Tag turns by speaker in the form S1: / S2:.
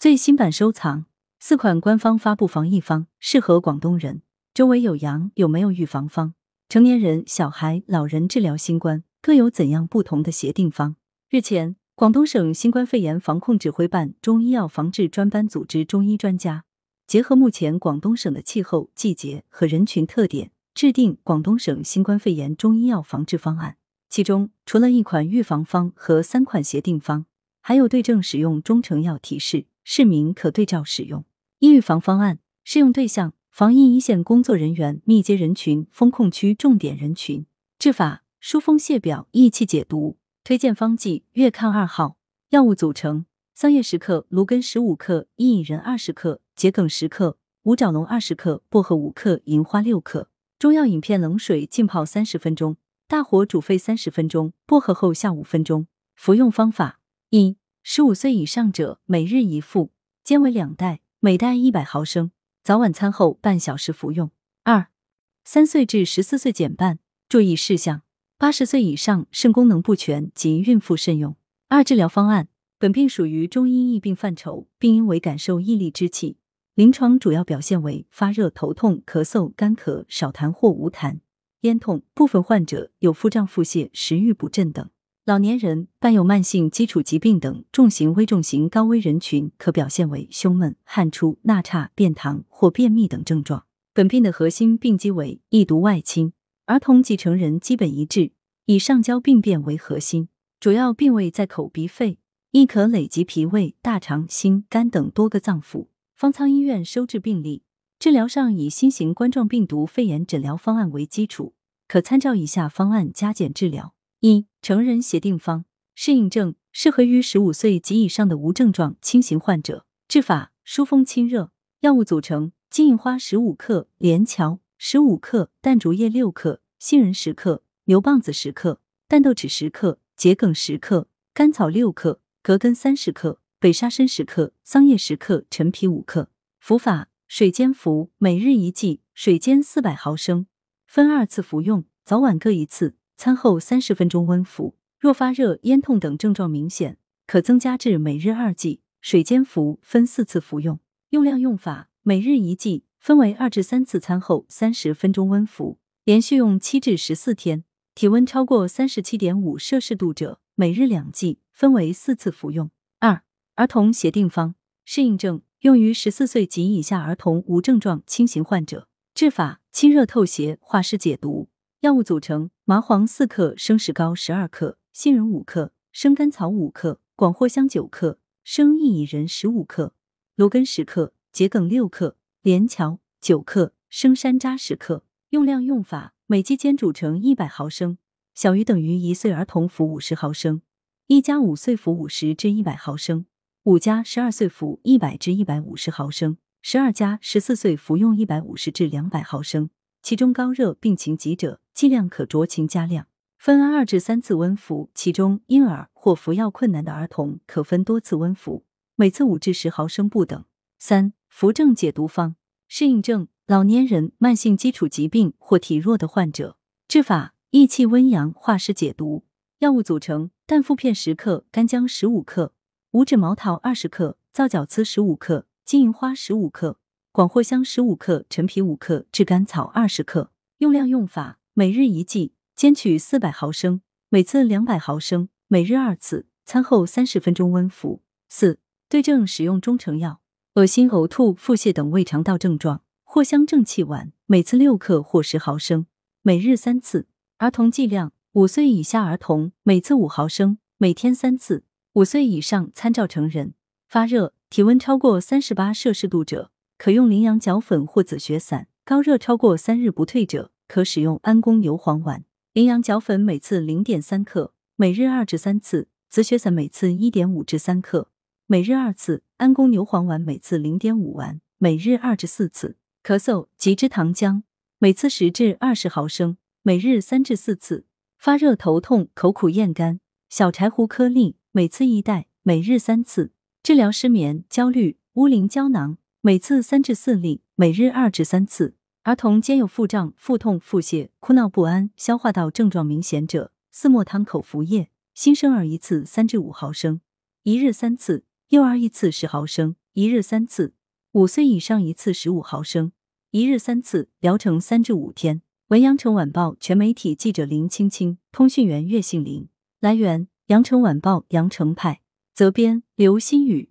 S1: 最新版收藏，四款官方发布防疫方，适合广东人。周围有阳，有没有预防方？成年人、小孩、老人治疗新冠各有怎样不同的协定方？日前，广东省新冠肺炎防控指挥办中医药防治专班组织中医专家，结合目前广东省的气候、季节和人群特点，制定广东省新冠肺炎中医药防治方案。其中，除了一款预防方和三款协定方，还有对症使用中成药提示，市民可对照使用。一、预防方案适用对象。防疫一线工作人员、密接人群、风控区重点人群。治法：疏风泻表、益气解毒。推荐方剂：月康二号。药物组成：桑叶十克、芦根十五克、薏苡仁二十克、桔梗十克、五爪龙二十克、薄荷五克、银花六克。中药饮片冷水浸泡三十分钟，大火煮沸三十分钟，薄荷后下五分钟。服用方法：一、十五岁以上者每日一副，煎为两袋，每袋一百毫升。早晚餐后半小时服用。二、三岁至十四岁减半。注意事项：八十岁以上肾功能不全及孕妇慎用。二、治疗方案：本病属于中医疫病范畴，病因为感受疫力之气，临床主要表现为发热、头痛、咳嗽、干咳、少痰或无痰、咽痛，部分患者有腹胀、腹泻、食欲不振等。老年人伴有慢性基础疾病等重型、危重型高危人群，可表现为胸闷、汗出、纳差、便溏或便秘等症状。本病的核心病机为易毒外侵，儿童及成人基本一致，以上焦病变为核心，主要病位在口鼻肺，亦可累及脾胃、大肠、心、肝等多个脏腑。方舱医院收治病例，治疗上以新型冠状病毒肺炎诊疗方案为基础，可参照以下方案加减治疗。一、成人协定方适应症适合于十五岁及以上的无症状轻型患者。治法：疏风清热。药物组成：金银花十五克、连翘十五克、淡竹叶六克、杏仁十克、牛蒡子十克、淡豆豉十克、桔梗十克、甘草六克、葛根三十克、北沙参十克、桑叶十克、陈皮五克。服法：水煎服，每日一剂，水煎四百毫升，分二次服用，早晚各一次。餐后三十分钟温服，若发热、咽痛等症状明显，可增加至每日二剂，水煎服，分四次服用。用量用法：每日一剂，分为二至三次。餐后三十分钟温服，连续用七至十四天。体温超过三十七点五摄氏度者，每日两剂，分为四次服用。二、儿童协定方适应症用于十四岁及以下儿童无症状轻型患者。治法：清热透邪，化湿解毒。药物组成：麻黄四克、生石膏十二克、杏仁五克、生甘草五克、广藿香九克、生薏苡仁十五克、芦根十克、桔梗六克、连翘九克、生山楂十克。用量用法：每剂煎煮成一百毫升，小于等于一岁儿童服五十毫升，一加五岁服五十至一百毫升，五加十二岁服一百至一百五十毫升，十二加十四岁服用一百五十至两百毫升。其中高热病情急者。剂量可酌情加量，分二至三次温服。其中婴儿或服药困难的儿童可分多次温服，每次五至十毫升不等。三、扶正解毒方适应症：老年人、慢性基础疾病或体弱的患者。治法：益气温阳，化湿解毒。药物组成：淡附片十克、干姜十五克、五指毛桃二十克、皂角雌十五克、金银花十五克、广藿香十五克、陈皮五克、炙甘草二十克。用量用法。每日一剂，煎取四百毫升，每次两百毫升，每日二次。餐后三十分钟温服。四、对症使用中成药，恶心、呕吐、腹泻等胃肠道症状，藿香正气丸，每次六克或十毫升，每日三次。儿童剂量：五岁以下儿童每次五毫升，每天三次；五岁以上参照成人。发热、体温超过三十八摄氏度者，可用羚羊角粉或紫雪散；高热超过三日不退者。可使用安宫牛黄丸、羚羊角粉，每次零点三克，每日二至三次；紫雪散每次一点五至三克，每日二次；安宫牛黄丸每次零点五丸，每日二至四次。咳嗽及之糖浆，每次十至二十毫升，每日三至四次。发热、头痛、口苦、咽干、小柴胡颗粒，每次一袋，每日三次。治疗失眠、焦虑、乌灵胶囊，每次三至四粒，每日二至三次。儿童兼有腹胀、腹痛、腹泻、哭闹不安、消化道症状明显者，四磨汤口服液。新生儿一次三至五毫升，一日三次；幼儿一次十毫升，一日三次；五岁以上一次十五毫升，一日三次。疗程三至五天。文阳城晚报全媒体记者林青青，通讯员岳杏林。来源：阳城晚报·阳城派，责编：刘新宇。